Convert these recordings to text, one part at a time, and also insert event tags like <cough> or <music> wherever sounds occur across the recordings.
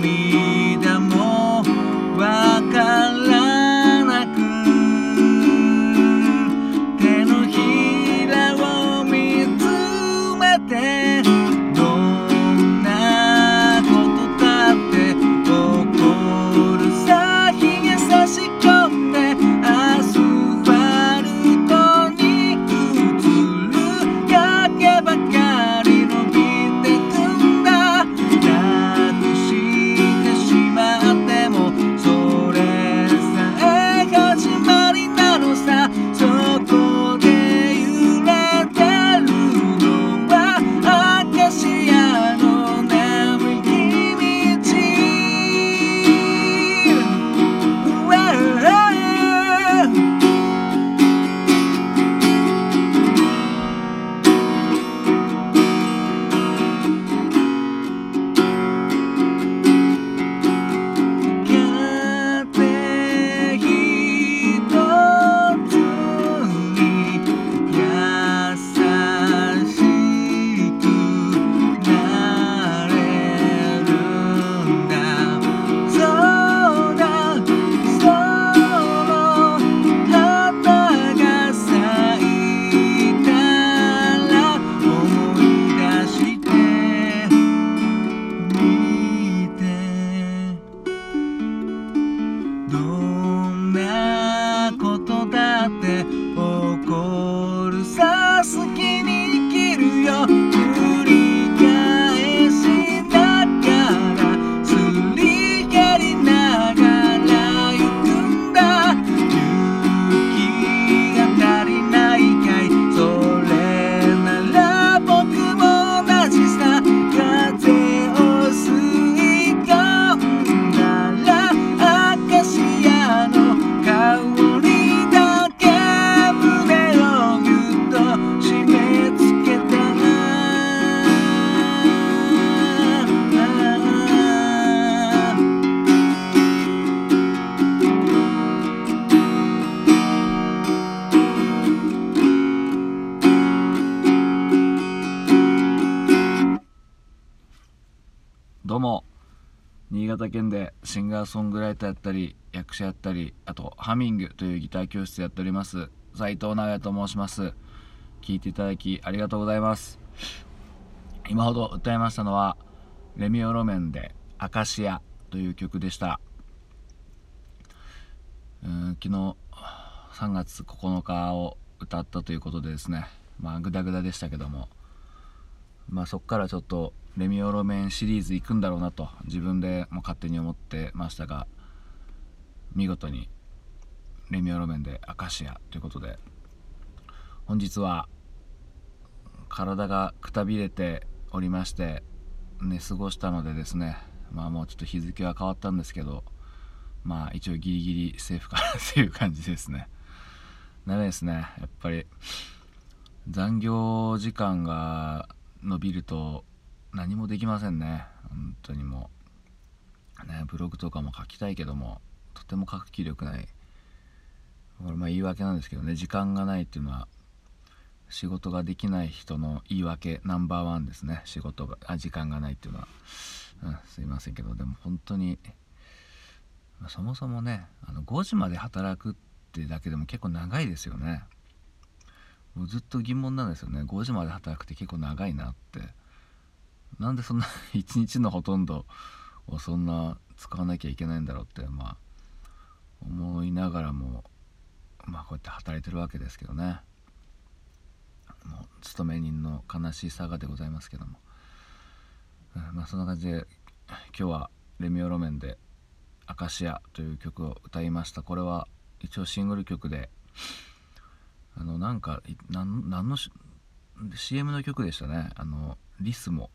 く新潟県でシンガーソングライターやったり役者やったりあとハミングというギター教室やっております。斉藤直也と申します。聞いていただきありがとうございます。今ほど歌いましたのはレミオロメンで「アカシア」という曲でした。うん昨日3月9日を歌ったということでですね。まあグダグダでしたけども。まあそっからちょっとレミオロメンシリーズ行くんだろうなと自分でも勝手に思ってましたが見事にレミオロメンでアカシアということで。本日は体がくたびれておりまして寝過ごしたのでですねまあもうちょっと日付は変わったんですけどまあ一応ギリギリセーフかな <laughs> っていう感じですね。ダメですねやっぱり。残業時間が伸びると何もできませんね。本当にもう。ねブログとかも書きたいけどもとても書く気力ない。これまあ言い訳なんですけどね時間がないっていうのは仕事ができない人の言い訳ナンバーワンですね。仕事があ時間がないっていうのは、うん、すいませんけどでも本当にそもそもねあの5時まで働くってだけでも結構長いですよね。もうずっと疑問なんですよね。5時まで働くって結構長いなって。なんでそんな <laughs> 一日のほとんどをそんな使わなきゃいけないんだろうってまあ思いながらもまあこうやって働いてるわけですけどね。もう勤め人の悲しいさがでございますけども、うん、まあそんな感じで今日はレミオロメンで「アカシア」という曲を歌いました。これは一応シングル曲であのなんか何の CM の曲でしたね。あのリスモ。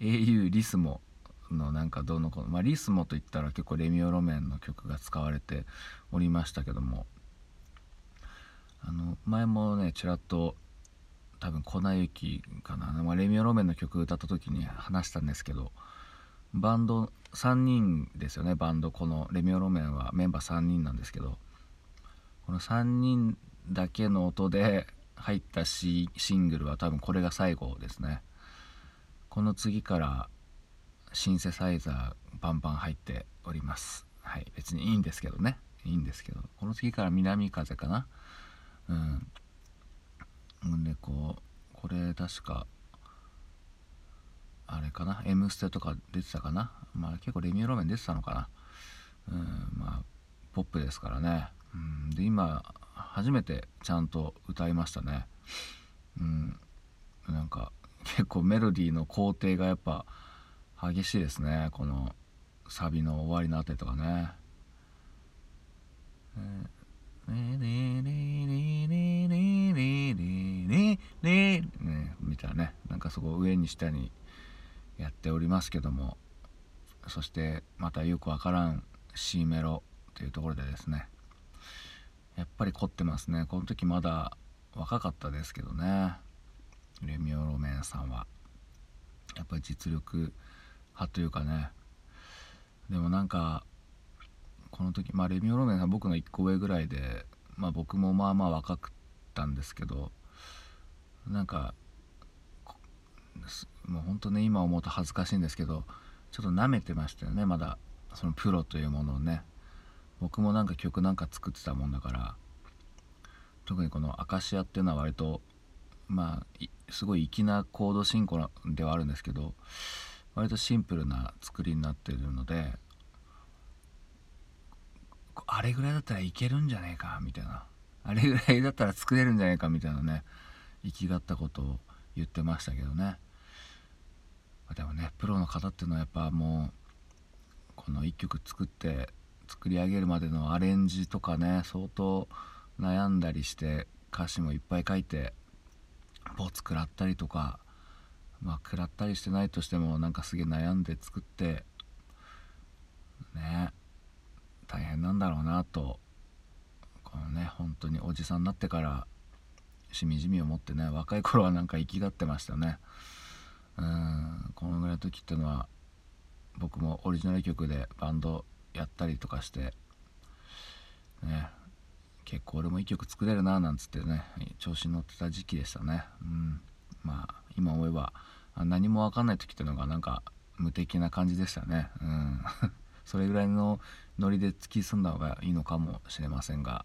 au リスモのなんかどうのこの、まあ、リスモといったら結構レミオロメンの曲が使われておりましたけども。あの前もねちらっと多分粉雪かな、まあ、レミオロメンの曲歌った時に話したんですけどバンド3人ですよね。バンドこのレミオロメンは。メンバー3人なんですけどこの3人だけの音で入ったシングルは多分これが最後ですね。この次からシンセサイザーバンバン入っております。はい別にいいんですけどね。いいんですけど。この次から南風かな。うん。でこうこれ確かあれかな「M ステ」とか出てたかな。まあ結構レミオロメン出てたのかな。うんまあポップですからね。うん。で今初めてちゃんと歌いましたね。うん。なんか結構メロディーの工程がやっぱ激しいですね。このサビの終わりのあてとかね。ねみたいなね。なんかそこ上に下にやっておりますけども。そしてまたよくわからん C メロというところでですね。やっぱり凝ってますね。この時まだ若かったですけどね。レミオロメンさんは。やっぱり実力派というかね。でもなんかこの時まあレミオロメンさん僕の1個上ぐらいでまあ僕もまあまあ若くったんですけどなんかもうほんとね今思うと恥ずかしいんですけどちょっと舐めてましたよねまだ。そのプロというものをね。僕もなんか曲なんか作ってたもんだから特にこの「アカシア」っていうのは割とまあすごい粋なコード進行ではあるんですけど割とシンプルな作りになってるのであれぐらいだったらいけるんじゃねえかみたいな。あれぐらいだったら作れるんじゃないかみたいなね生きがったことを言ってましたけどね。でもねプロの方っていうのはやっぱもうこの1曲作って作り上げるまでのアレンジとかね相当悩んだりして歌詞もいっぱい書いてボツ食らったりとかまあ食らったりしてないとしてもなんかすげえ悩んで作ってね大変なんだろうなとこのね本当におじさんになってからしみじみ思ってね若い頃はなんか生きがってましたね。うんこのぐらいの時っていうのは僕もオリジナル曲でバンドやったりとかしてね結構俺もいい曲作れるななんつってね調子に乗ってた時期でしたね。うん。まあ今思えば何も分かんない時っていうのがなんか無敵な感じでしたね。うん。<laughs> それぐらいのノリで突き進んだ方がいいのかもしれませんが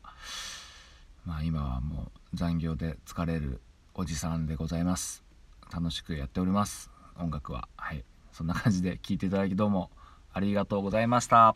まあ今はもう残業で疲れるおじさんでございます。楽しくやっております。音楽は。はい。そんな感じで聴いていただきどうもありがとうございました。